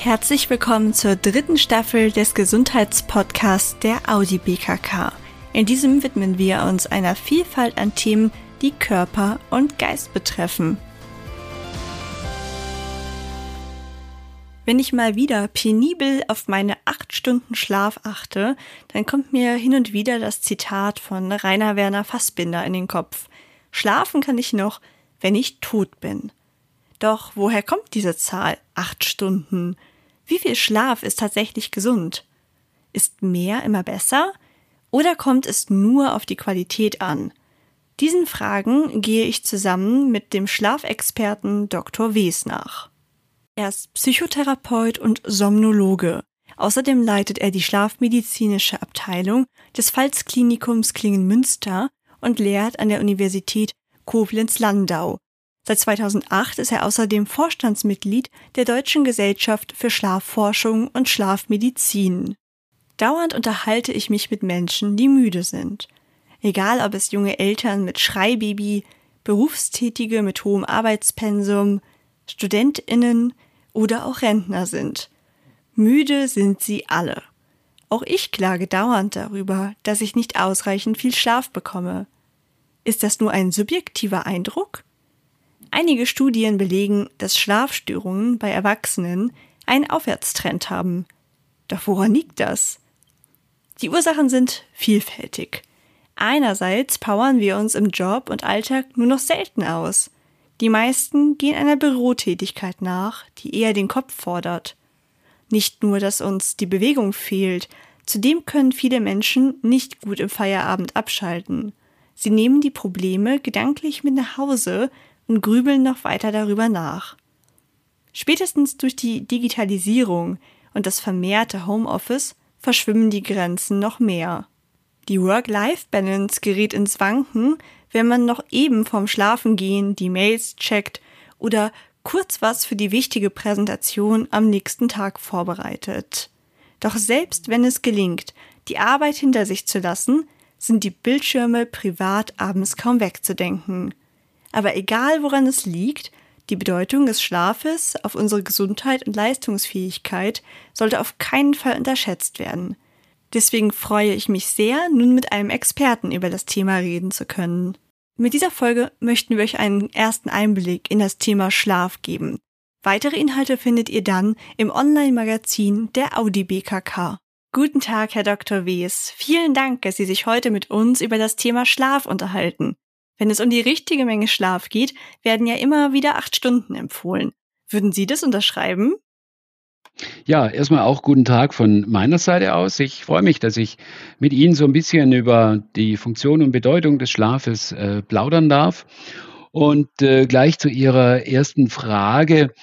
Herzlich willkommen zur dritten Staffel des Gesundheitspodcasts der Audi BKK. In diesem widmen wir uns einer Vielfalt an Themen, die Körper und Geist betreffen. Wenn ich mal wieder penibel auf meine acht Stunden Schlaf achte, dann kommt mir hin und wieder das Zitat von Rainer Werner Fassbinder in den Kopf. Schlafen kann ich noch, wenn ich tot bin. Doch woher kommt diese Zahl acht Stunden? Wie viel Schlaf ist tatsächlich gesund? Ist mehr immer besser? Oder kommt es nur auf die Qualität an? Diesen Fragen gehe ich zusammen mit dem Schlafexperten Dr. Wes nach. Er ist Psychotherapeut und Somnologe. Außerdem leitet er die schlafmedizinische Abteilung des Pfalzklinikums Klingen-Münster und lehrt an der Universität Koblenz-Landau Seit 2008 ist er außerdem Vorstandsmitglied der Deutschen Gesellschaft für Schlafforschung und Schlafmedizin. Dauernd unterhalte ich mich mit Menschen, die müde sind. Egal ob es junge Eltern mit Schreibaby, Berufstätige mit hohem Arbeitspensum, Studentinnen oder auch Rentner sind. Müde sind sie alle. Auch ich klage dauernd darüber, dass ich nicht ausreichend viel Schlaf bekomme. Ist das nur ein subjektiver Eindruck? Einige Studien belegen, dass Schlafstörungen bei Erwachsenen einen Aufwärtstrend haben. Doch woran liegt das? Die Ursachen sind vielfältig. Einerseits powern wir uns im Job und Alltag nur noch selten aus. Die meisten gehen einer Bürotätigkeit nach, die eher den Kopf fordert. Nicht nur, dass uns die Bewegung fehlt, zudem können viele Menschen nicht gut im Feierabend abschalten. Sie nehmen die Probleme gedanklich mit nach Hause und grübeln noch weiter darüber nach. Spätestens durch die Digitalisierung und das vermehrte Homeoffice verschwimmen die Grenzen noch mehr. Die Work-Life-Balance gerät ins Wanken, wenn man noch eben vorm Schlafengehen die Mails checkt oder kurz was für die wichtige Präsentation am nächsten Tag vorbereitet. Doch selbst wenn es gelingt, die Arbeit hinter sich zu lassen, sind die Bildschirme privat abends kaum wegzudenken. Aber egal woran es liegt, die Bedeutung des Schlafes auf unsere Gesundheit und Leistungsfähigkeit sollte auf keinen Fall unterschätzt werden. Deswegen freue ich mich sehr, nun mit einem Experten über das Thema reden zu können. Mit dieser Folge möchten wir euch einen ersten Einblick in das Thema Schlaf geben. Weitere Inhalte findet ihr dann im Online-Magazin der Audi BKK. Guten Tag, Herr Dr. Wes. Vielen Dank, dass Sie sich heute mit uns über das Thema Schlaf unterhalten. Wenn es um die richtige Menge Schlaf geht, werden ja immer wieder acht Stunden empfohlen. Würden Sie das unterschreiben? Ja, erstmal auch guten Tag von meiner Seite aus. Ich freue mich, dass ich mit Ihnen so ein bisschen über die Funktion und Bedeutung des Schlafes äh, plaudern darf. Und äh, gleich zu Ihrer ersten Frage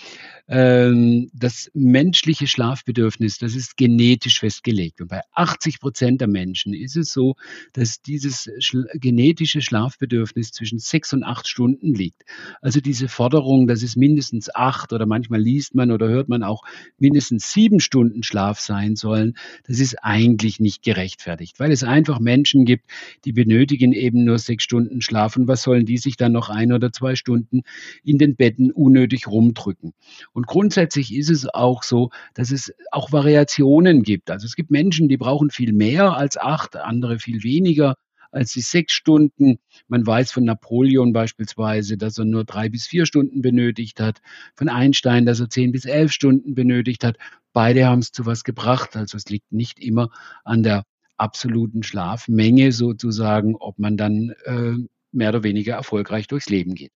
ähm, das menschliche Schlafbedürfnis, das ist genetisch festgelegt. Und bei 80 Prozent der Menschen ist es so, dass dieses schl genetische Schlafbedürfnis zwischen sechs und acht Stunden liegt. Also diese Forderung, dass es mindestens acht oder manchmal liest man oder hört man auch mindestens sieben Stunden Schlaf sein sollen, das ist eigentlich nicht gerechtfertigt, weil es einfach Menschen gibt, die benötigen eben nur sechs Stunden Schlaf. Und was sollen die sich dann noch ein oder zwei Stunden in den Betten unnötig rumdrücken? Und grundsätzlich ist es auch so, dass es auch Variationen gibt. Also es gibt Menschen, die brauchen viel mehr als acht, andere viel weniger als die sechs Stunden. Man weiß von Napoleon beispielsweise, dass er nur drei bis vier Stunden benötigt hat. Von Einstein, dass er zehn bis elf Stunden benötigt hat. Beide haben es zu was gebracht. Also es liegt nicht immer an der absoluten Schlafmenge sozusagen, ob man dann äh, mehr oder weniger erfolgreich durchs Leben geht.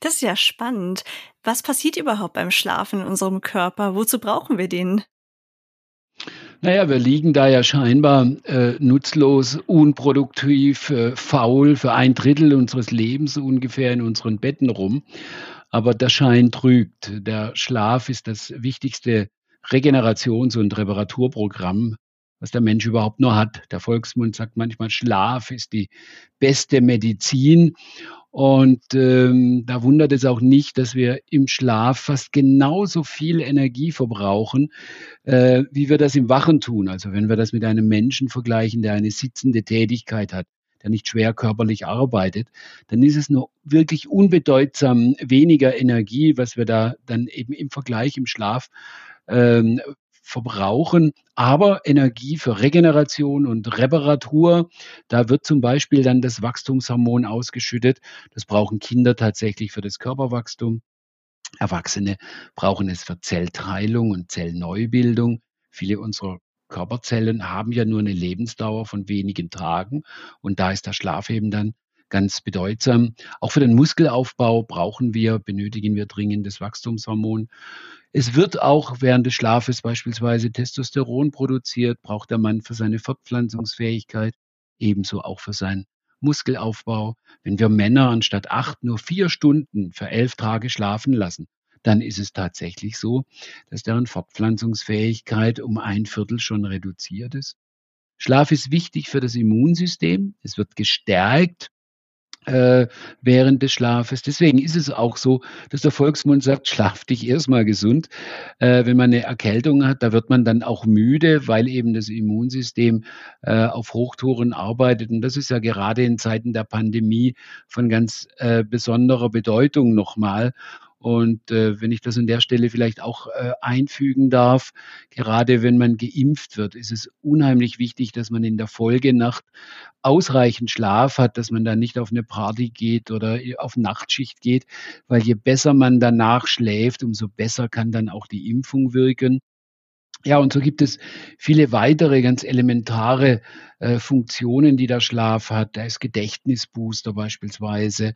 Das ist ja spannend. Was passiert überhaupt beim Schlafen in unserem Körper? Wozu brauchen wir den? Naja, wir liegen da ja scheinbar äh, nutzlos, unproduktiv, äh, faul für ein Drittel unseres Lebens ungefähr in unseren Betten rum. Aber der Schein trügt. Der Schlaf ist das wichtigste Regenerations- und Reparaturprogramm, was der Mensch überhaupt nur hat. Der Volksmund sagt manchmal, Schlaf ist die beste Medizin. Und ähm, da wundert es auch nicht, dass wir im Schlaf fast genauso viel Energie verbrauchen, äh, wie wir das im Wachen tun. Also wenn wir das mit einem Menschen vergleichen, der eine sitzende Tätigkeit hat, der nicht schwer körperlich arbeitet, dann ist es nur wirklich unbedeutsam weniger Energie, was wir da dann eben im Vergleich im Schlaf ähm, verbrauchen, aber Energie für Regeneration und Reparatur. Da wird zum Beispiel dann das Wachstumshormon ausgeschüttet. Das brauchen Kinder tatsächlich für das Körperwachstum. Erwachsene brauchen es für Zellteilung und Zellneubildung. Viele unserer Körperzellen haben ja nur eine Lebensdauer von wenigen Tagen und da ist der Schlaf eben dann ganz bedeutsam. Auch für den Muskelaufbau brauchen wir, benötigen wir dringend das Wachstumshormon. Es wird auch während des Schlafes beispielsweise Testosteron produziert, braucht der Mann für seine Fortpflanzungsfähigkeit, ebenso auch für seinen Muskelaufbau. Wenn wir Männer anstatt acht nur vier Stunden für elf Tage schlafen lassen, dann ist es tatsächlich so, dass deren Fortpflanzungsfähigkeit um ein Viertel schon reduziert ist. Schlaf ist wichtig für das Immunsystem. Es wird gestärkt während des Schlafes. Deswegen ist es auch so, dass der Volksmund sagt, schlaf dich erstmal gesund. Äh, wenn man eine Erkältung hat, da wird man dann auch müde, weil eben das Immunsystem äh, auf Hochtouren arbeitet. Und das ist ja gerade in Zeiten der Pandemie von ganz äh, besonderer Bedeutung nochmal. Und äh, wenn ich das an der Stelle vielleicht auch äh, einfügen darf, gerade wenn man geimpft wird, ist es unheimlich wichtig, dass man in der Folgenacht ausreichend Schlaf hat, dass man da nicht auf eine Party geht oder auf Nachtschicht geht, weil je besser man danach schläft, umso besser kann dann auch die Impfung wirken. Ja, und so gibt es viele weitere ganz elementare äh, Funktionen, die der Schlaf hat. Da ist Gedächtnisbooster beispielsweise.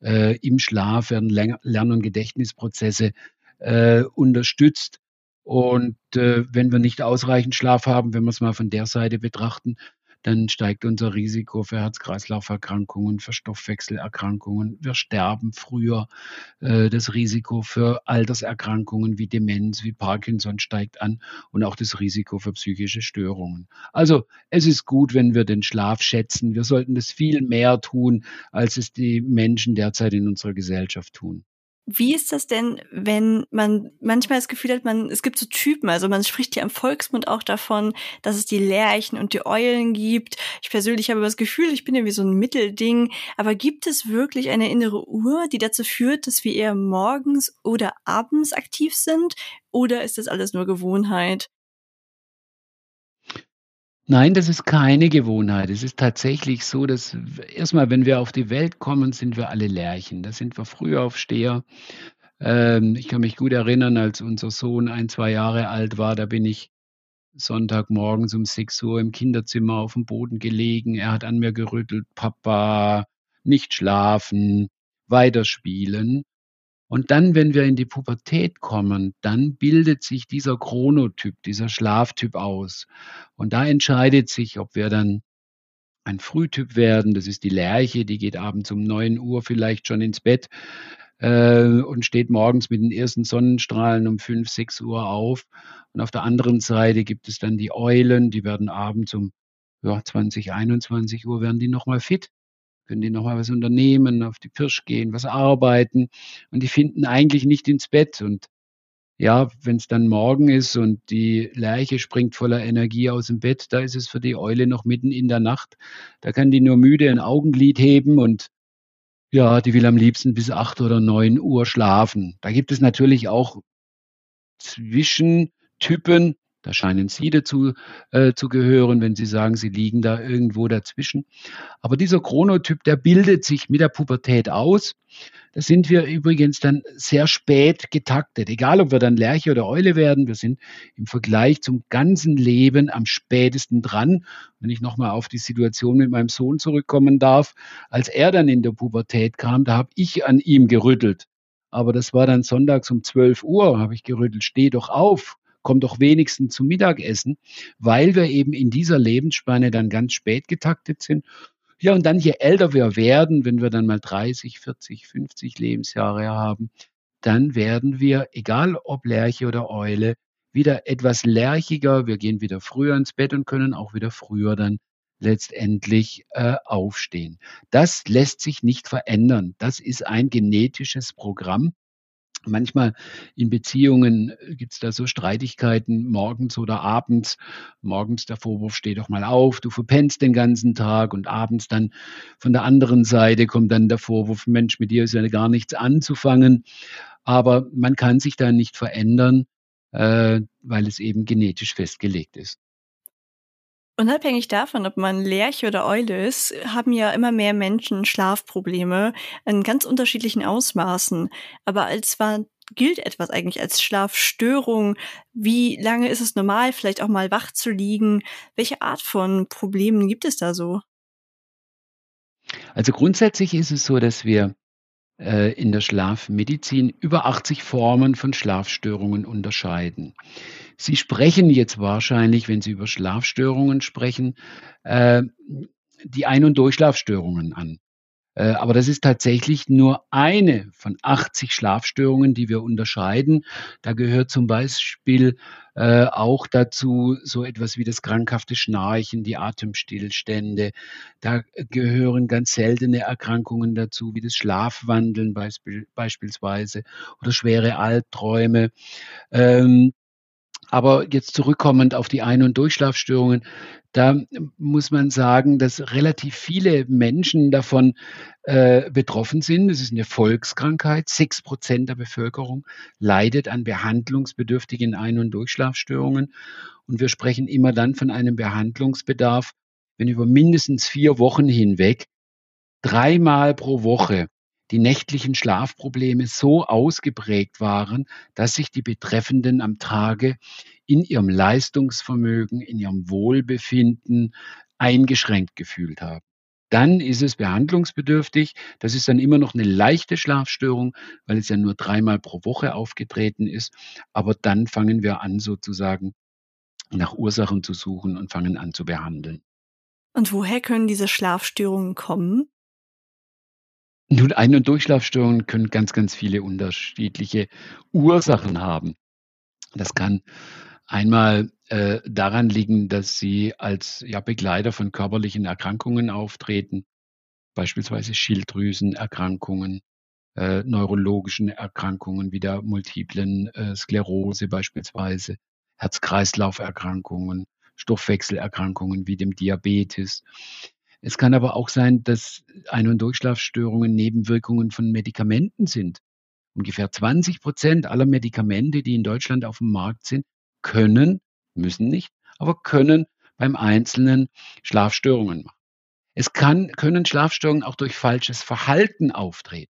Äh, Im Schlaf werden Lern- und Gedächtnisprozesse äh, unterstützt. Und äh, wenn wir nicht ausreichend Schlaf haben, wenn wir es mal von der Seite betrachten, dann steigt unser Risiko für Herz-Kreislauf-Erkrankungen, für Stoffwechselerkrankungen. Wir sterben früher. Äh, das Risiko für Alterserkrankungen wie Demenz, wie Parkinson steigt an und auch das Risiko für psychische Störungen. Also es ist gut, wenn wir den Schlaf schätzen. Wir sollten das viel mehr tun, als es die Menschen derzeit in unserer Gesellschaft tun. Wie ist das denn, wenn man manchmal das Gefühl hat, man, es gibt so Typen, also man spricht ja im Volksmund auch davon, dass es die Lerchen und die Eulen gibt. Ich persönlich habe das Gefühl, ich bin ja wie so ein Mittelding. Aber gibt es wirklich eine innere Uhr, die dazu führt, dass wir eher morgens oder abends aktiv sind? Oder ist das alles nur Gewohnheit? Nein, das ist keine Gewohnheit. Es ist tatsächlich so, dass erstmal, wenn wir auf die Welt kommen, sind wir alle Lerchen. Da sind wir Frühaufsteher. Ähm, ich kann mich gut erinnern, als unser Sohn ein, zwei Jahre alt war, da bin ich Sonntagmorgens um 6 Uhr im Kinderzimmer auf dem Boden gelegen. Er hat an mir gerüttelt, Papa, nicht schlafen, weiterspielen. Und dann, wenn wir in die Pubertät kommen, dann bildet sich dieser Chronotyp, dieser Schlaftyp aus. Und da entscheidet sich, ob wir dann ein Frühtyp werden, das ist die Lerche, die geht abends um 9 Uhr vielleicht schon ins Bett äh, und steht morgens mit den ersten Sonnenstrahlen um 5, 6 Uhr auf. Und auf der anderen Seite gibt es dann die Eulen, die werden abends um ja, 20, 21 Uhr werden die nochmal fit können die nochmal was unternehmen, auf die Pirsch gehen, was arbeiten und die finden eigentlich nicht ins Bett. Und ja, wenn es dann morgen ist und die Lerche springt voller Energie aus dem Bett, da ist es für die Eule noch mitten in der Nacht. Da kann die nur müde ein Augenlid heben und ja, die will am liebsten bis acht oder neun Uhr schlafen. Da gibt es natürlich auch Zwischentypen, da scheinen Sie dazu äh, zu gehören, wenn Sie sagen, Sie liegen da irgendwo dazwischen. Aber dieser Chronotyp, der bildet sich mit der Pubertät aus. Da sind wir übrigens dann sehr spät getaktet. Egal, ob wir dann Lerche oder Eule werden, wir sind im Vergleich zum ganzen Leben am spätesten dran. Wenn ich nochmal auf die Situation mit meinem Sohn zurückkommen darf, als er dann in der Pubertät kam, da habe ich an ihm gerüttelt. Aber das war dann sonntags um 12 Uhr, habe ich gerüttelt, steh doch auf, komm doch wenigstens zum Mittagessen, weil wir eben in dieser Lebensspanne dann ganz spät getaktet sind. Ja, und dann je älter wir werden, wenn wir dann mal 30, 40, 50 Lebensjahre haben, dann werden wir, egal ob Lerche oder Eule, wieder etwas lerchiger. Wir gehen wieder früher ins Bett und können auch wieder früher dann letztendlich äh, aufstehen. Das lässt sich nicht verändern. Das ist ein genetisches Programm. Manchmal in Beziehungen äh, gibt es da so Streitigkeiten morgens oder abends. Morgens der Vorwurf, steh doch mal auf, du verpennst den ganzen Tag und abends dann von der anderen Seite kommt dann der Vorwurf, Mensch, mit dir ist ja gar nichts anzufangen. Aber man kann sich da nicht verändern. äh, weil es eben genetisch festgelegt ist. Unabhängig davon, ob man Lerche oder Eule ist, haben ja immer mehr Menschen Schlafprobleme in ganz unterschiedlichen Ausmaßen. Aber als wann gilt etwas eigentlich als Schlafstörung? Wie lange ist es normal, vielleicht auch mal wach zu liegen? Welche Art von Problemen gibt es da so? Also grundsätzlich ist es so, dass wir äh, in der Schlafmedizin über 80 Formen von Schlafstörungen unterscheiden. Sie sprechen jetzt wahrscheinlich, wenn Sie über Schlafstörungen sprechen, äh, die Ein- und Durchschlafstörungen an. Äh, aber das ist tatsächlich nur eine von 80 Schlafstörungen, die wir unterscheiden. Da gehört zum Beispiel äh, auch dazu so etwas wie das krankhafte Schnarchen, die Atemstillstände. Da gehören ganz seltene Erkrankungen dazu, wie das Schlafwandeln beispiel, beispielsweise oder schwere Albträume. Ähm, aber jetzt zurückkommend auf die Ein- und Durchschlafstörungen, da muss man sagen, dass relativ viele Menschen davon äh, betroffen sind. Es ist eine Volkskrankheit. Sechs Prozent der Bevölkerung leidet an behandlungsbedürftigen Ein- und Durchschlafstörungen. Und wir sprechen immer dann von einem Behandlungsbedarf, wenn über mindestens vier Wochen hinweg dreimal pro Woche die nächtlichen Schlafprobleme so ausgeprägt waren, dass sich die Betreffenden am Tage in ihrem Leistungsvermögen, in ihrem Wohlbefinden eingeschränkt gefühlt haben. Dann ist es behandlungsbedürftig. Das ist dann immer noch eine leichte Schlafstörung, weil es ja nur dreimal pro Woche aufgetreten ist. Aber dann fangen wir an, sozusagen nach Ursachen zu suchen und fangen an zu behandeln. Und woher können diese Schlafstörungen kommen? Nun, Ein- und Durchschlafstörungen können ganz, ganz viele unterschiedliche Ursachen haben. Das kann einmal äh, daran liegen, dass sie als ja, Begleiter von körperlichen Erkrankungen auftreten, beispielsweise Schilddrüsenerkrankungen, äh, neurologischen Erkrankungen wie der multiplen äh, Sklerose beispielsweise, Herz-Kreislauf-Erkrankungen, Stoffwechselerkrankungen wie dem Diabetes. Es kann aber auch sein, dass Ein- und Durchschlafstörungen Nebenwirkungen von Medikamenten sind. Ungefähr 20 Prozent aller Medikamente, die in Deutschland auf dem Markt sind, können, müssen nicht, aber können beim Einzelnen Schlafstörungen machen. Es kann, können Schlafstörungen auch durch falsches Verhalten auftreten.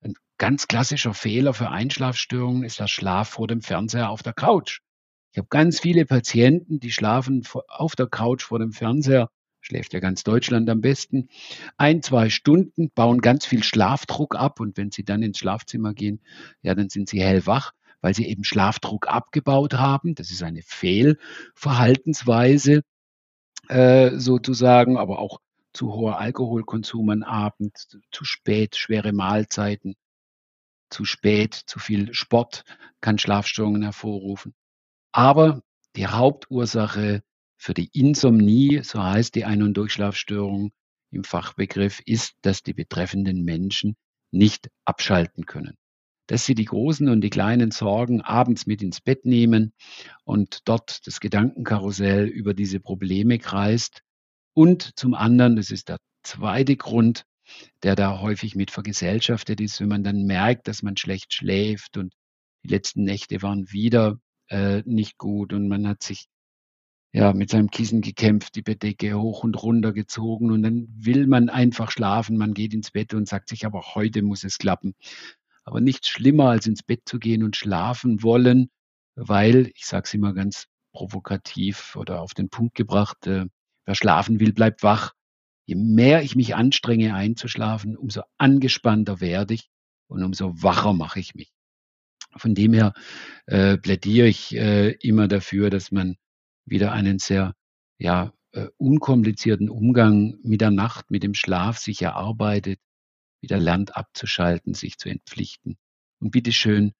Ein ganz klassischer Fehler für Einschlafstörungen ist der Schlaf vor dem Fernseher auf der Couch. Ich habe ganz viele Patienten, die schlafen auf der Couch vor dem Fernseher schläft ja ganz Deutschland am besten, ein, zwei Stunden, bauen ganz viel Schlafdruck ab und wenn sie dann ins Schlafzimmer gehen, ja, dann sind sie hellwach, weil sie eben Schlafdruck abgebaut haben. Das ist eine Fehlverhaltensweise äh, sozusagen, aber auch zu hoher Alkoholkonsum am Abend, zu spät, schwere Mahlzeiten, zu spät, zu viel Sport kann Schlafstörungen hervorrufen. Aber die Hauptursache für die Insomnie, so heißt die Ein- und Durchschlafstörung im Fachbegriff, ist, dass die betreffenden Menschen nicht abschalten können. Dass sie die großen und die kleinen Sorgen abends mit ins Bett nehmen und dort das Gedankenkarussell über diese Probleme kreist. Und zum anderen, das ist der zweite Grund, der da häufig mit vergesellschaftet ist, wenn man dann merkt, dass man schlecht schläft und die letzten Nächte waren wieder äh, nicht gut und man hat sich ja, mit seinem Kissen gekämpft, die Bettdecke hoch und runter gezogen und dann will man einfach schlafen. Man geht ins Bett und sagt sich, aber heute muss es klappen. Aber nichts schlimmer, als ins Bett zu gehen und schlafen wollen, weil, ich sage es immer ganz provokativ oder auf den Punkt gebracht, äh, wer schlafen will, bleibt wach. Je mehr ich mich anstrenge einzuschlafen, umso angespannter werde ich und umso wacher mache ich mich. Von dem her äh, plädiere ich äh, immer dafür, dass man wieder einen sehr, ja, äh, unkomplizierten Umgang mit der Nacht, mit dem Schlaf sich erarbeitet, wieder lernt abzuschalten, sich zu entpflichten. Und bitteschön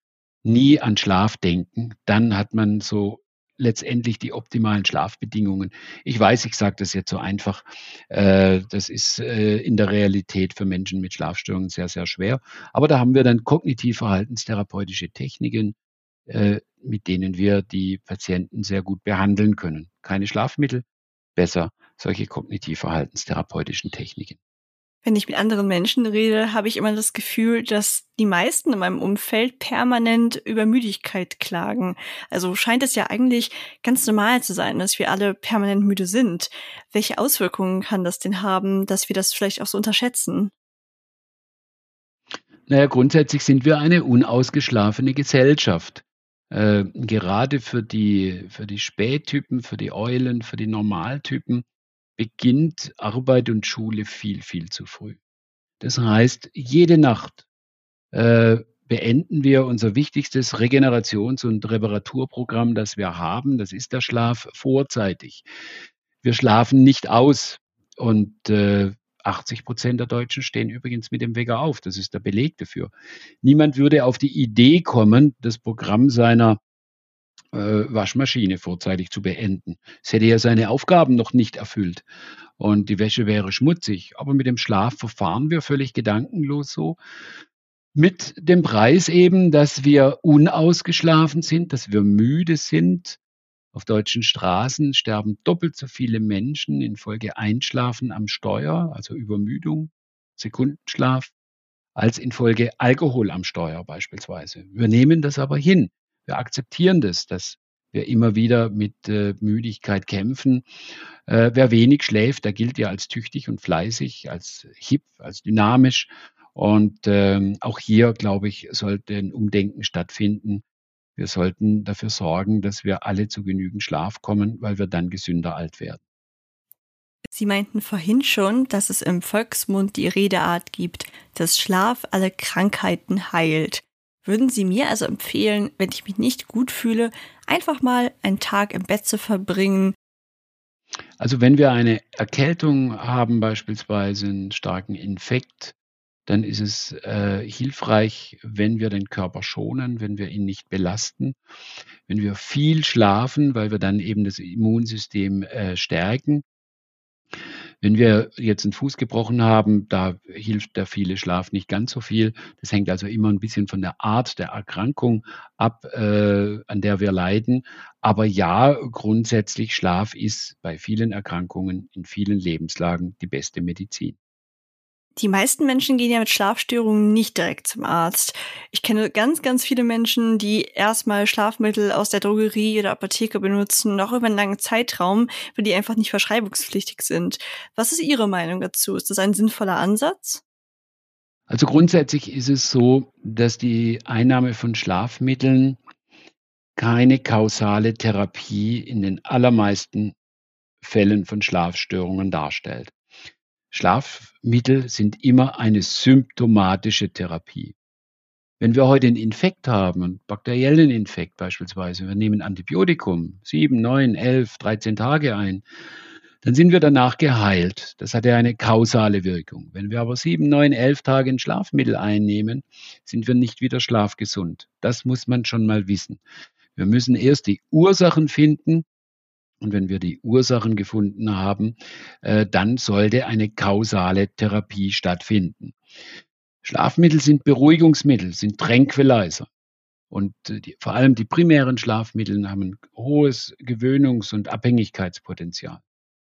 nie an Schlaf denken, dann hat man so letztendlich die optimalen Schlafbedingungen. Ich weiß, ich sage das jetzt so einfach. Äh, das ist äh, in der Realität für Menschen mit Schlafstörungen sehr, sehr schwer. Aber da haben wir dann kognitiv-verhaltenstherapeutische Techniken, mit denen wir die Patienten sehr gut behandeln können. Keine Schlafmittel, besser solche kognitiv-verhaltenstherapeutischen Techniken. Wenn ich mit anderen Menschen rede, habe ich immer das Gefühl, dass die meisten in meinem Umfeld permanent über Müdigkeit klagen. Also scheint es ja eigentlich ganz normal zu sein, dass wir alle permanent müde sind. Welche Auswirkungen kann das denn haben, dass wir das vielleicht auch so unterschätzen? Naja, grundsätzlich sind wir eine unausgeschlafene Gesellschaft. Äh, gerade für die, für die Spättypen, für die Eulen, für die Normaltypen beginnt Arbeit und Schule viel, viel zu früh. Das heißt, jede Nacht äh, beenden wir unser wichtigstes Regenerations- und Reparaturprogramm, das wir haben. Das ist der Schlaf vorzeitig. Wir schlafen nicht aus. Und äh, 80 Prozent der Deutschen stehen übrigens mit dem Wecker auf. Das ist der Beleg dafür. Niemand würde auf die Idee kommen, das Programm seiner äh, Waschmaschine vorzeitig zu beenden. Es hätte ja seine Aufgaben noch nicht erfüllt und die Wäsche wäre schmutzig. Aber mit dem Schlaf verfahren wir völlig gedankenlos so. Mit dem Preis eben, dass wir unausgeschlafen sind, dass wir müde sind. Auf deutschen Straßen sterben doppelt so viele Menschen infolge Einschlafen am Steuer, also Übermüdung, Sekundenschlaf, als infolge Alkohol am Steuer beispielsweise. Wir nehmen das aber hin. Wir akzeptieren das, dass wir immer wieder mit äh, Müdigkeit kämpfen. Äh, wer wenig schläft, der gilt ja als tüchtig und fleißig, als hip, als dynamisch. Und ähm, auch hier, glaube ich, sollte ein Umdenken stattfinden. Wir sollten dafür sorgen, dass wir alle zu genügend Schlaf kommen, weil wir dann gesünder alt werden. Sie meinten vorhin schon, dass es im Volksmund die Redeart gibt, dass Schlaf alle Krankheiten heilt. Würden Sie mir also empfehlen, wenn ich mich nicht gut fühle, einfach mal einen Tag im Bett zu verbringen? Also wenn wir eine Erkältung haben, beispielsweise einen starken Infekt, dann ist es äh, hilfreich, wenn wir den Körper schonen, wenn wir ihn nicht belasten, wenn wir viel schlafen, weil wir dann eben das Immunsystem äh, stärken wenn wir jetzt einen Fuß gebrochen haben, da hilft der viele Schlaf nicht ganz so viel. Das hängt also immer ein bisschen von der Art der Erkrankung ab, äh, an der wir leiden. Aber ja, grundsätzlich Schlaf ist bei vielen Erkrankungen in vielen Lebenslagen die beste Medizin. Die meisten Menschen gehen ja mit Schlafstörungen nicht direkt zum Arzt. Ich kenne ganz, ganz viele Menschen, die erstmal Schlafmittel aus der Drogerie oder Apotheke benutzen, noch über einen langen Zeitraum, weil die einfach nicht verschreibungspflichtig sind. Was ist Ihre Meinung dazu? Ist das ein sinnvoller Ansatz? Also grundsätzlich ist es so, dass die Einnahme von Schlafmitteln keine kausale Therapie in den allermeisten Fällen von Schlafstörungen darstellt. Schlafmittel sind immer eine symptomatische Therapie. Wenn wir heute einen Infekt haben, einen bakteriellen Infekt beispielsweise, wir nehmen Antibiotikum, sieben, neun, elf, 13 Tage ein, dann sind wir danach geheilt. Das hat ja eine kausale Wirkung. Wenn wir aber sieben, neun, elf Tage ein Schlafmittel einnehmen, sind wir nicht wieder schlafgesund. Das muss man schon mal wissen. Wir müssen erst die Ursachen finden und wenn wir die Ursachen gefunden haben, äh, dann sollte eine kausale Therapie stattfinden. Schlafmittel sind Beruhigungsmittel, sind Tranquilizer. Und äh, die, vor allem die primären Schlafmittel haben ein hohes Gewöhnungs- und Abhängigkeitspotenzial.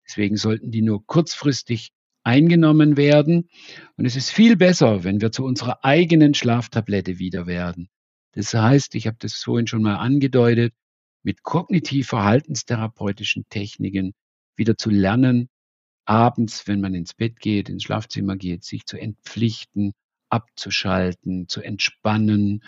Deswegen sollten die nur kurzfristig eingenommen werden. Und es ist viel besser, wenn wir zu unserer eigenen Schlaftablette wieder werden. Das heißt, ich habe das vorhin schon mal angedeutet, mit kognitiv-verhaltenstherapeutischen Techniken wieder zu lernen, abends, wenn man ins Bett geht, ins Schlafzimmer geht, sich zu entpflichten, abzuschalten, zu entspannen,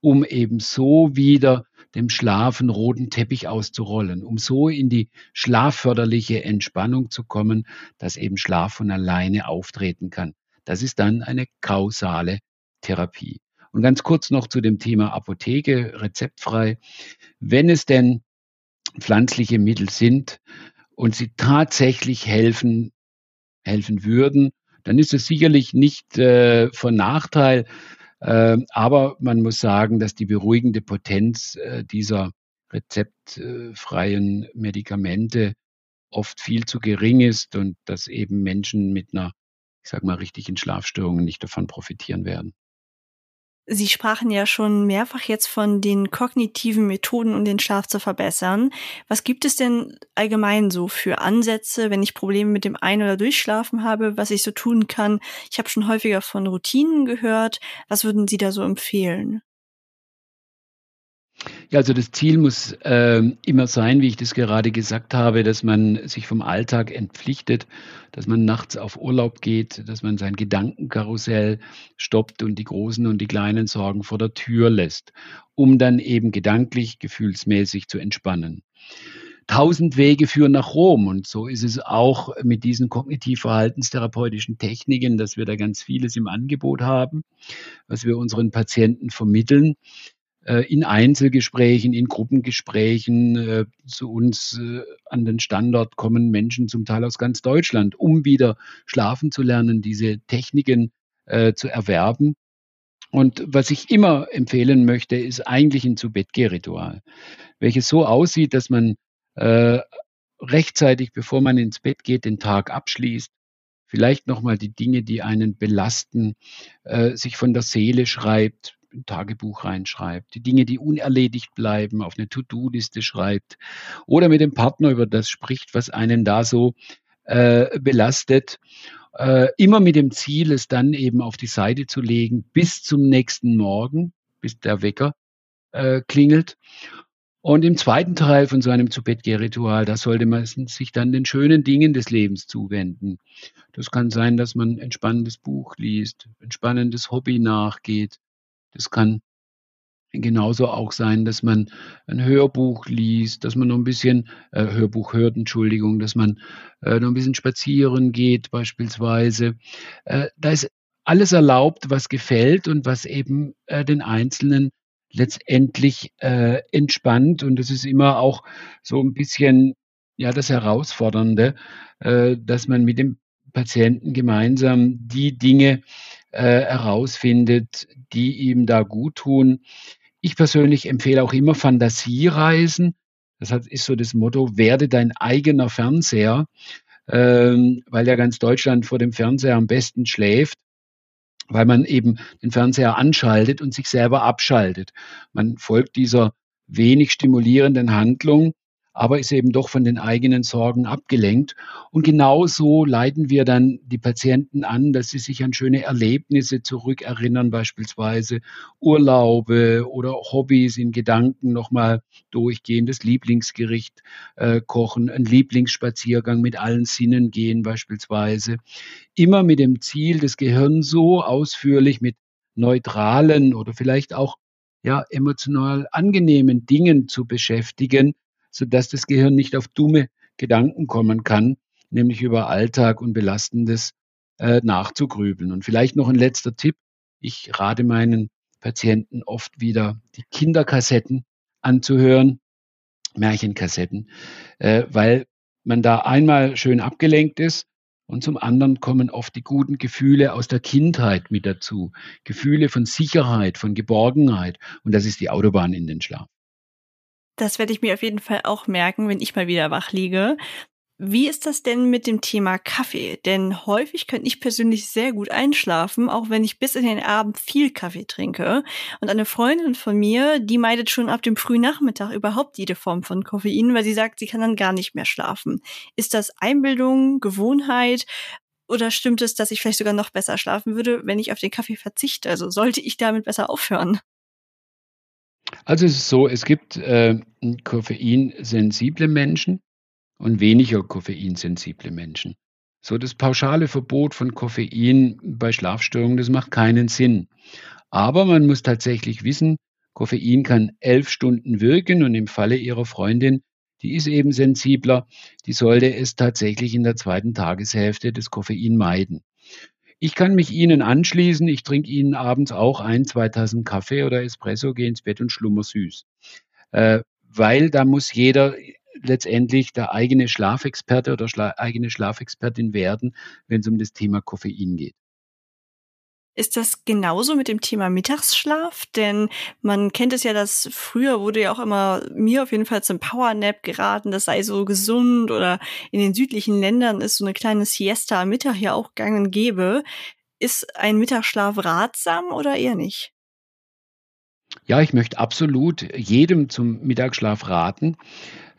um eben so wieder dem Schlafen roten Teppich auszurollen, um so in die schlafförderliche Entspannung zu kommen, dass eben Schlaf von alleine auftreten kann. Das ist dann eine kausale Therapie. Und ganz kurz noch zu dem Thema Apotheke, rezeptfrei. Wenn es denn pflanzliche Mittel sind und sie tatsächlich helfen, helfen würden, dann ist es sicherlich nicht äh, von Nachteil. Äh, aber man muss sagen, dass die beruhigende Potenz äh, dieser rezeptfreien Medikamente oft viel zu gering ist und dass eben Menschen mit einer, ich sage mal, richtigen Schlafstörungen nicht davon profitieren werden. Sie sprachen ja schon mehrfach jetzt von den kognitiven Methoden, um den Schlaf zu verbessern. Was gibt es denn allgemein so für Ansätze, wenn ich Probleme mit dem Ein- oder Durchschlafen habe, was ich so tun kann? Ich habe schon häufiger von Routinen gehört. Was würden Sie da so empfehlen? Ja, also das Ziel muss äh, immer sein, wie ich das gerade gesagt habe, dass man sich vom Alltag entpflichtet, dass man nachts auf Urlaub geht, dass man sein Gedankenkarussell stoppt und die großen und die kleinen Sorgen vor der Tür lässt, um dann eben gedanklich, gefühlsmäßig zu entspannen. Tausend Wege führen nach Rom und so ist es auch mit diesen kognitiv-verhaltenstherapeutischen Techniken, dass wir da ganz vieles im Angebot haben, was wir unseren Patienten vermitteln. Äh, in Einzelgesprächen, in Gruppengesprächen äh, zu uns äh, an den Standort kommen Menschen zum Teil aus ganz Deutschland, um wieder schlafen zu lernen, diese Techniken zu erwerben. Und was ich immer empfehlen möchte, ist eigentlich ein Zu-Bett-Geh-Ritual, welches so aussieht, dass man rechtzeitig, bevor man ins Bett geht, den Tag abschließt, vielleicht nochmal die Dinge, die einen belasten, äh, sich von der Seele schreibt, ein Tagebuch reinschreibt, die Dinge, die unerledigt bleiben, auf eine To-Do-Liste schreibt oder mit dem Partner über das spricht, was einen da so äh, belastet. Äh, immer mit dem Ziel, es dann eben auf die Seite zu legen bis zum nächsten Morgen, bis der Wecker äh, klingelt. Und im zweiten Teil von so einem zu bett ritual da sollte man sich dann den schönen Dingen des Lebens zuwenden. Das kann sein, dass man ein entspannendes Buch liest, ein spannendes Hobby nachgeht, das kann genauso auch sein, dass man ein Hörbuch liest, dass man noch ein bisschen äh, Hörbuch hört, Entschuldigung, dass man äh, noch ein bisschen spazieren geht beispielsweise. Äh, da ist alles erlaubt, was gefällt und was eben äh, den Einzelnen letztendlich äh, entspannt. Und das ist immer auch so ein bisschen ja das Herausfordernde, äh, dass man mit dem Patienten gemeinsam die Dinge äh, herausfindet, die ihm da gut tun. Ich persönlich empfehle auch immer Fantasiereisen. Das ist so das Motto, werde dein eigener Fernseher, ähm, weil ja ganz Deutschland vor dem Fernseher am besten schläft weil man eben den Fernseher anschaltet und sich selber abschaltet. Man folgt dieser wenig stimulierenden Handlung aber ist eben doch von den eigenen Sorgen abgelenkt. Und genauso leiten wir dann die Patienten an, dass sie sich an schöne Erlebnisse zurückerinnern, beispielsweise Urlaube oder Hobbys in Gedanken nochmal durchgehen, das Lieblingsgericht äh, kochen, einen Lieblingsspaziergang mit allen Sinnen gehen beispielsweise. Immer mit dem Ziel, das Gehirn so ausführlich mit neutralen oder vielleicht auch ja, emotional angenehmen Dingen zu beschäftigen, sodass das Gehirn nicht auf dumme Gedanken kommen kann, nämlich über Alltag und Belastendes äh, nachzugrübeln. Und vielleicht noch ein letzter Tipp. Ich rate meinen Patienten oft wieder, die Kinderkassetten anzuhören, Märchenkassetten, äh, weil man da einmal schön abgelenkt ist und zum anderen kommen oft die guten Gefühle aus der Kindheit mit dazu. Gefühle von Sicherheit, von Geborgenheit. Und das ist die Autobahn in den Schlaf. Das werde ich mir auf jeden Fall auch merken, wenn ich mal wieder wach liege. Wie ist das denn mit dem Thema Kaffee? Denn häufig könnte ich persönlich sehr gut einschlafen, auch wenn ich bis in den Abend viel Kaffee trinke. Und eine Freundin von mir, die meidet schon ab dem frühen Nachmittag überhaupt jede Form von Koffein, weil sie sagt, sie kann dann gar nicht mehr schlafen. Ist das Einbildung, Gewohnheit? Oder stimmt es, dass ich vielleicht sogar noch besser schlafen würde, wenn ich auf den Kaffee verzichte? Also sollte ich damit besser aufhören? Also es ist so, es gibt äh, koffeinsensible Menschen und weniger koffeinsensible Menschen. So das pauschale Verbot von Koffein bei Schlafstörungen, das macht keinen Sinn. Aber man muss tatsächlich wissen, Koffein kann elf Stunden wirken und im Falle Ihrer Freundin, die ist eben sensibler, die sollte es tatsächlich in der zweiten Tageshälfte das Koffein meiden. Ich kann mich Ihnen anschließen. Ich trinke Ihnen abends auch ein, zwei Tassen Kaffee oder Espresso, gehe ins Bett und schlummer süß. Äh, weil da muss jeder letztendlich der eigene Schlafexperte oder Schla eigene Schlafexpertin werden, wenn es um das Thema Koffein geht. Ist das genauso mit dem Thema Mittagsschlaf? Denn man kennt es ja, dass früher wurde ja auch immer mir auf jeden Fall zum Powernap geraten, das sei so gesund oder in den südlichen Ländern ist so eine kleine Siesta am Mittag ja auch gang und gäbe. Ist ein Mittagsschlaf ratsam oder eher nicht? Ja, ich möchte absolut jedem zum Mittagsschlaf raten.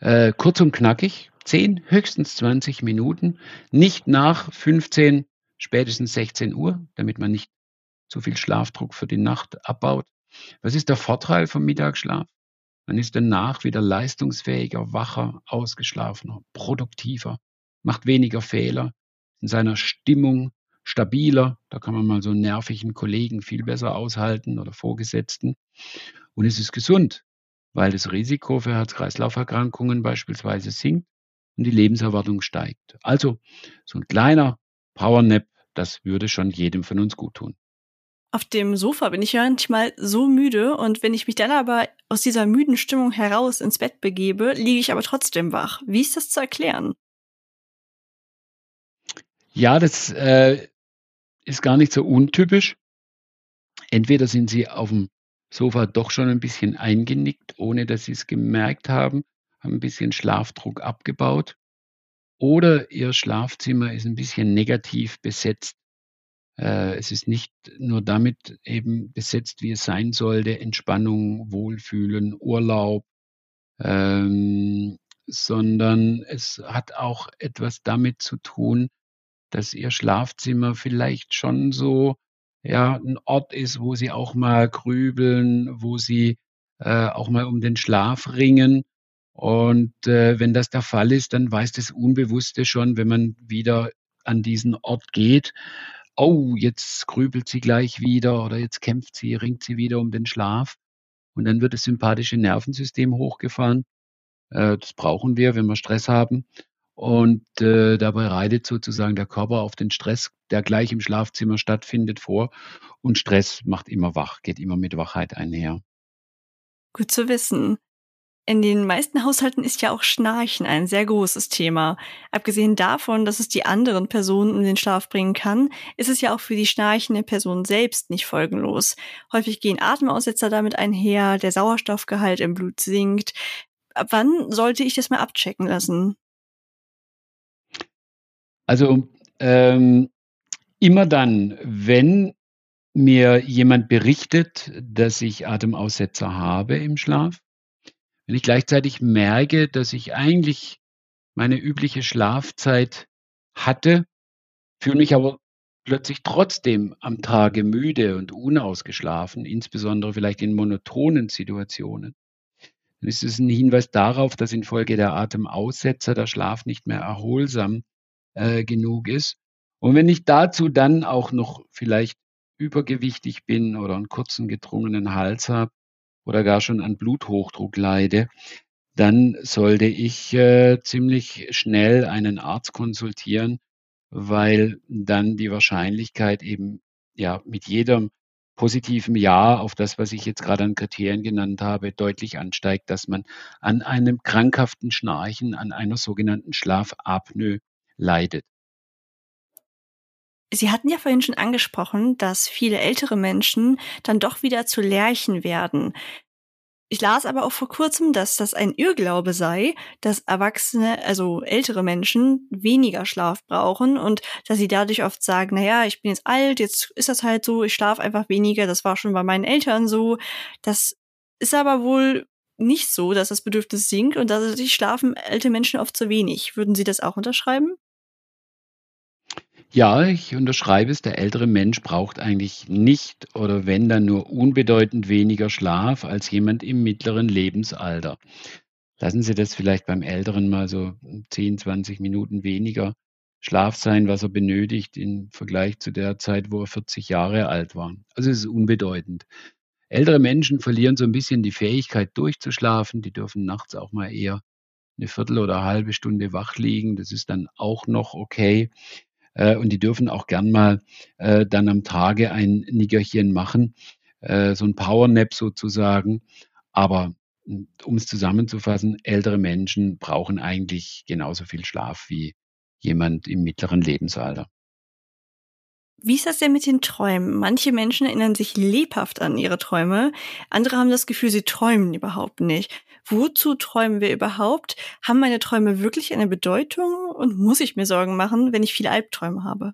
Äh, kurz und knackig, 10, höchstens 20 Minuten, nicht nach 15, spätestens 16 Uhr, damit man nicht zu viel Schlafdruck für die Nacht abbaut. Was ist der Vorteil vom Mittagsschlaf? Man ist danach wieder leistungsfähiger, wacher, ausgeschlafener, produktiver, macht weniger Fehler, in seiner Stimmung stabiler. Da kann man mal so einen nervigen Kollegen viel besser aushalten oder Vorgesetzten. Und es ist gesund, weil das Risiko für Herz-Kreislauf-Erkrankungen beispielsweise sinkt und die Lebenserwartung steigt. Also so ein kleiner Powernap, das würde schon jedem von uns gut tun. Auf dem Sofa bin ich manchmal so müde und wenn ich mich dann aber aus dieser müden Stimmung heraus ins Bett begebe, liege ich aber trotzdem wach. Wie ist das zu erklären? Ja, das äh, ist gar nicht so untypisch. Entweder sind Sie auf dem Sofa doch schon ein bisschen eingenickt, ohne dass Sie es gemerkt haben, haben ein bisschen Schlafdruck abgebaut. Oder Ihr Schlafzimmer ist ein bisschen negativ besetzt. Äh, es ist nicht nur damit eben besetzt, wie es sein sollte, Entspannung, Wohlfühlen, Urlaub, ähm, sondern es hat auch etwas damit zu tun, dass Ihr Schlafzimmer vielleicht schon so, ja, ein Ort ist, wo Sie auch mal grübeln, wo Sie, äh, auch mal um den Schlaf ringen. Und, äh, wenn das der Fall ist, dann weiß das Unbewusste schon, wenn man wieder an diesen Ort geht: „Oh, jetzt grübelt sie gleich wieder oder jetzt kämpft sie, ringt sie wieder um den Schlaf.“ Und dann wird das sympathische Nervensystem hochgefahren. Äh, das brauchen wir, wenn wir Stress haben. Und, äh, dabei reitet sozusagen der Körper auf den Stress, der gleich im Schlafzimmer stattfindet, vor. Und Stress macht immer wach, geht immer mit Wachheit einher. Gut zu wissen. In den meisten Haushalten ist ja auch Schnarchen ein sehr großes Thema. Abgesehen davon, dass es die anderen Personen in den Schlaf bringen kann, ist es ja auch für die schnarchende Person selbst nicht folgenlos. Häufig gehen Atemaussetzer damit einher, der Sauerstoffgehalt im Blut sinkt. Ab wann sollte ich das mal abchecken lassen? Also, ähm, immer dann, wenn mir jemand berichtet, dass ich Atemaussetzer habe im Schlaf, wenn ich gleichzeitig merke, dass ich eigentlich meine übliche Schlafzeit hatte, fühle mich aber plötzlich trotzdem am Tage müde und unausgeschlafen, insbesondere vielleicht in monotonen Situationen, dann ist es ein Hinweis darauf, dass infolge der Atemaussetzer der Schlaf nicht mehr erholsam äh, genug ist. Und wenn ich dazu dann auch noch vielleicht übergewichtig bin oder einen kurzen gedrungenen Hals habe oder gar schon an Bluthochdruck leide, dann sollte ich äh, ziemlich schnell einen Arzt konsultieren, weil dann die Wahrscheinlichkeit eben ja mit jedem positiven Ja auf das, was ich jetzt gerade an Kriterien genannt habe, deutlich ansteigt, dass man an einem krankhaften Schnarchen, an einer sogenannten Schlafapnoe leidet. Sie hatten ja vorhin schon angesprochen, dass viele ältere Menschen dann doch wieder zu Lerchen werden. Ich las aber auch vor kurzem, dass das ein Irrglaube sei, dass Erwachsene, also ältere Menschen, weniger Schlaf brauchen und dass sie dadurch oft sagen, naja, ich bin jetzt alt, jetzt ist das halt so, ich schlafe einfach weniger, das war schon bei meinen Eltern so. Das ist aber wohl nicht so, dass das Bedürfnis sinkt und dadurch schlafen alte Menschen oft zu wenig. Würden Sie das auch unterschreiben? Ja, ich unterschreibe es. Der ältere Mensch braucht eigentlich nicht oder wenn dann nur unbedeutend weniger Schlaf als jemand im mittleren Lebensalter. Lassen Sie das vielleicht beim Älteren mal so 10, 20 Minuten weniger Schlaf sein, was er benötigt im Vergleich zu der Zeit, wo er 40 Jahre alt war. Also es ist unbedeutend. Ältere Menschen verlieren so ein bisschen die Fähigkeit durchzuschlafen. Die dürfen nachts auch mal eher eine Viertel oder eine halbe Stunde wach liegen. Das ist dann auch noch okay. Äh, und die dürfen auch gern mal äh, dann am Tage ein Nickerchen machen, äh, so ein Powernap sozusagen. Aber hm, um es zusammenzufassen, ältere Menschen brauchen eigentlich genauso viel Schlaf wie jemand im mittleren Lebensalter. Wie ist das denn mit den Träumen? Manche Menschen erinnern sich lebhaft an ihre Träume, andere haben das Gefühl, sie träumen überhaupt nicht. Wozu träumen wir überhaupt? Haben meine Träume wirklich eine Bedeutung und muss ich mir Sorgen machen, wenn ich viele Albträume habe?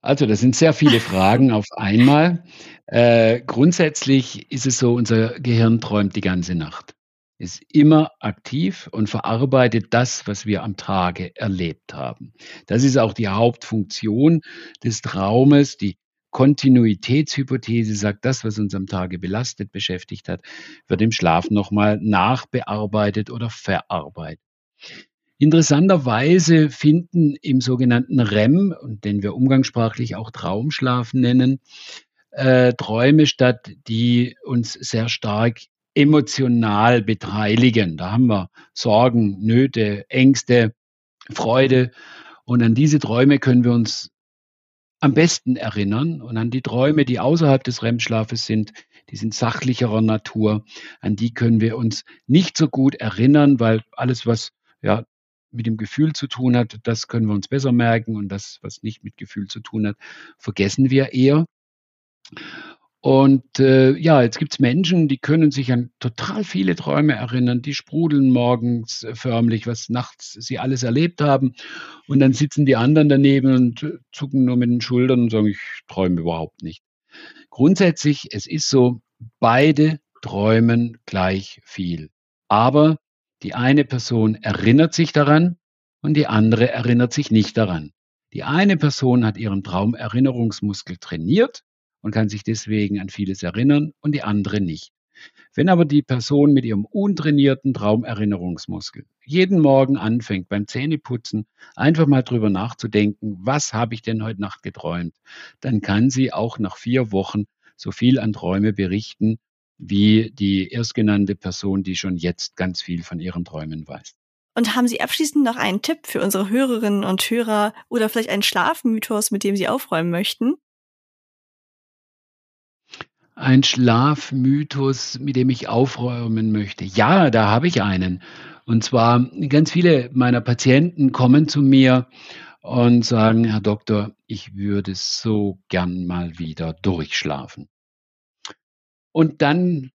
Also, das sind sehr viele Fragen auf einmal. Äh, grundsätzlich ist es so, unser Gehirn träumt die ganze Nacht. Ist immer aktiv und verarbeitet das, was wir am Tage erlebt haben. Das ist auch die Hauptfunktion des Traumes. Die Kontinuitätshypothese sagt, das, was uns am Tage belastet, beschäftigt hat, wird im Schlaf nochmal nachbearbeitet oder verarbeitet. Interessanterweise finden im sogenannten REM, den wir umgangssprachlich auch Traumschlaf nennen, äh, Träume statt, die uns sehr stark emotional beteiligen. Da haben wir Sorgen, Nöte, Ängste, Freude. Und an diese Träume können wir uns am besten erinnern und an die Träume, die außerhalb des REM-Schlafes sind, die sind sachlicherer Natur. An die können wir uns nicht so gut erinnern, weil alles, was ja mit dem Gefühl zu tun hat, das können wir uns besser merken und das, was nicht mit Gefühl zu tun hat, vergessen wir eher. Und äh, ja, jetzt gibt es Menschen, die können sich an total viele Träume erinnern, die sprudeln morgens äh, förmlich, was nachts sie alles erlebt haben. Und dann sitzen die anderen daneben und äh, zucken nur mit den Schultern und sagen, ich träume überhaupt nicht. Grundsätzlich, es ist so, beide träumen gleich viel. Aber die eine Person erinnert sich daran und die andere erinnert sich nicht daran. Die eine Person hat ihren Traumerinnerungsmuskel trainiert und kann sich deswegen an vieles erinnern und die andere nicht. Wenn aber die Person mit ihrem untrainierten Traumerinnerungsmuskel jeden Morgen anfängt beim Zähneputzen einfach mal drüber nachzudenken, was habe ich denn heute Nacht geträumt, dann kann sie auch nach vier Wochen so viel an Träume berichten, wie die erstgenannte Person, die schon jetzt ganz viel von ihren Träumen weiß. Und haben Sie abschließend noch einen Tipp für unsere Hörerinnen und Hörer oder vielleicht einen Schlafmythos, mit dem Sie aufräumen möchten? Ein Schlafmythos, mit dem ich aufräumen möchte. Ja, da habe ich einen. Und zwar ganz viele meiner Patienten kommen zu mir und sagen, Herr Doktor, ich würde so gern mal wieder durchschlafen. Und dann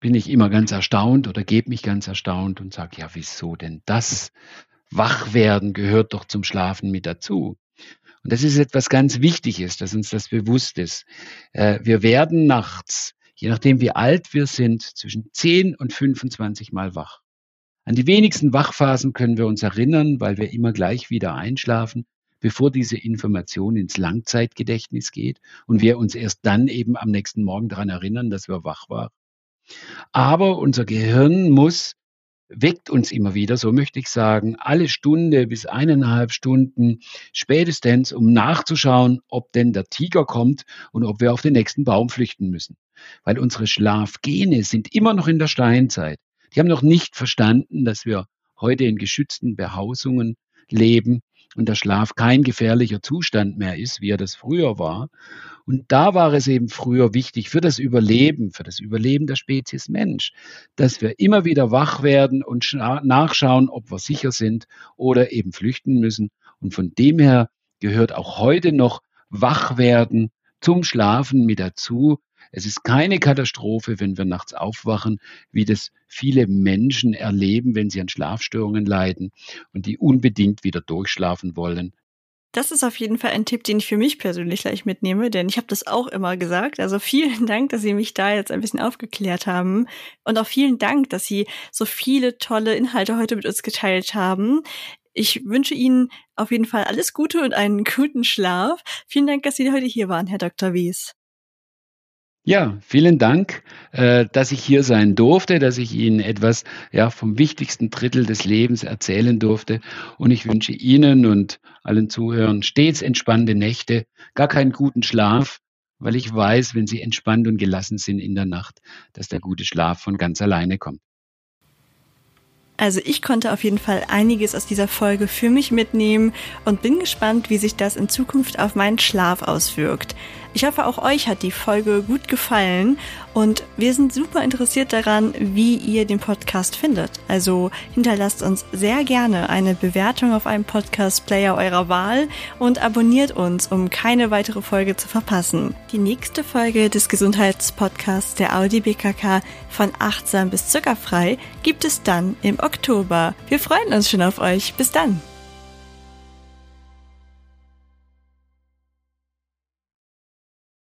bin ich immer ganz erstaunt oder gebe mich ganz erstaunt und sage, ja, wieso denn das? Wachwerden gehört doch zum Schlafen mit dazu. Und das ist etwas ganz Wichtiges, dass uns das bewusst ist. Äh, wir werden nachts, je nachdem wie alt wir sind, zwischen 10 und 25 Mal wach. An die wenigsten Wachphasen können wir uns erinnern, weil wir immer gleich wieder einschlafen bevor diese Information ins Langzeitgedächtnis geht und wir uns erst dann eben am nächsten Morgen daran erinnern, dass wir wach waren. Aber unser Gehirn muss weckt uns immer wieder, so möchte ich sagen, alle Stunde bis eineinhalb Stunden spätestens, um nachzuschauen, ob denn der Tiger kommt und ob wir auf den nächsten Baum flüchten müssen. Weil unsere Schlafgene sind immer noch in der Steinzeit. Die haben noch nicht verstanden, dass wir heute in geschützten Behausungen leben und der Schlaf kein gefährlicher Zustand mehr ist, wie er das früher war. Und da war es eben früher wichtig für das Überleben, für das Überleben der Spezies Mensch, dass wir immer wieder wach werden und nachschauen, ob wir sicher sind oder eben flüchten müssen. Und von dem her gehört auch heute noch wach werden zum Schlafen mit dazu, es ist keine Katastrophe, wenn wir nachts aufwachen, wie das viele Menschen erleben, wenn sie an Schlafstörungen leiden und die unbedingt wieder durchschlafen wollen. Das ist auf jeden Fall ein Tipp, den ich für mich persönlich gleich mitnehme, denn ich habe das auch immer gesagt. Also vielen Dank, dass Sie mich da jetzt ein bisschen aufgeklärt haben. Und auch vielen Dank, dass Sie so viele tolle Inhalte heute mit uns geteilt haben. Ich wünsche Ihnen auf jeden Fall alles Gute und einen guten Schlaf. Vielen Dank, dass Sie heute hier waren, Herr Dr. Wies. Ja, vielen Dank, äh, dass ich hier sein durfte, dass ich Ihnen etwas ja, vom wichtigsten Drittel des Lebens erzählen durfte. Und ich wünsche Ihnen und allen Zuhörern stets entspannte Nächte, gar keinen guten Schlaf, weil ich weiß, wenn Sie entspannt und gelassen sind in der Nacht, dass der gute Schlaf von ganz alleine kommt. Also ich konnte auf jeden Fall einiges aus dieser Folge für mich mitnehmen und bin gespannt, wie sich das in Zukunft auf meinen Schlaf auswirkt. Ich hoffe, auch euch hat die Folge gut gefallen und wir sind super interessiert daran, wie ihr den Podcast findet. Also hinterlasst uns sehr gerne eine Bewertung auf einem Podcast-Player eurer Wahl und abonniert uns, um keine weitere Folge zu verpassen. Die nächste Folge des Gesundheitspodcasts der Audi BKK von achtsam bis zuckerfrei gibt es dann im Oktober. Wir freuen uns schon auf euch. Bis dann!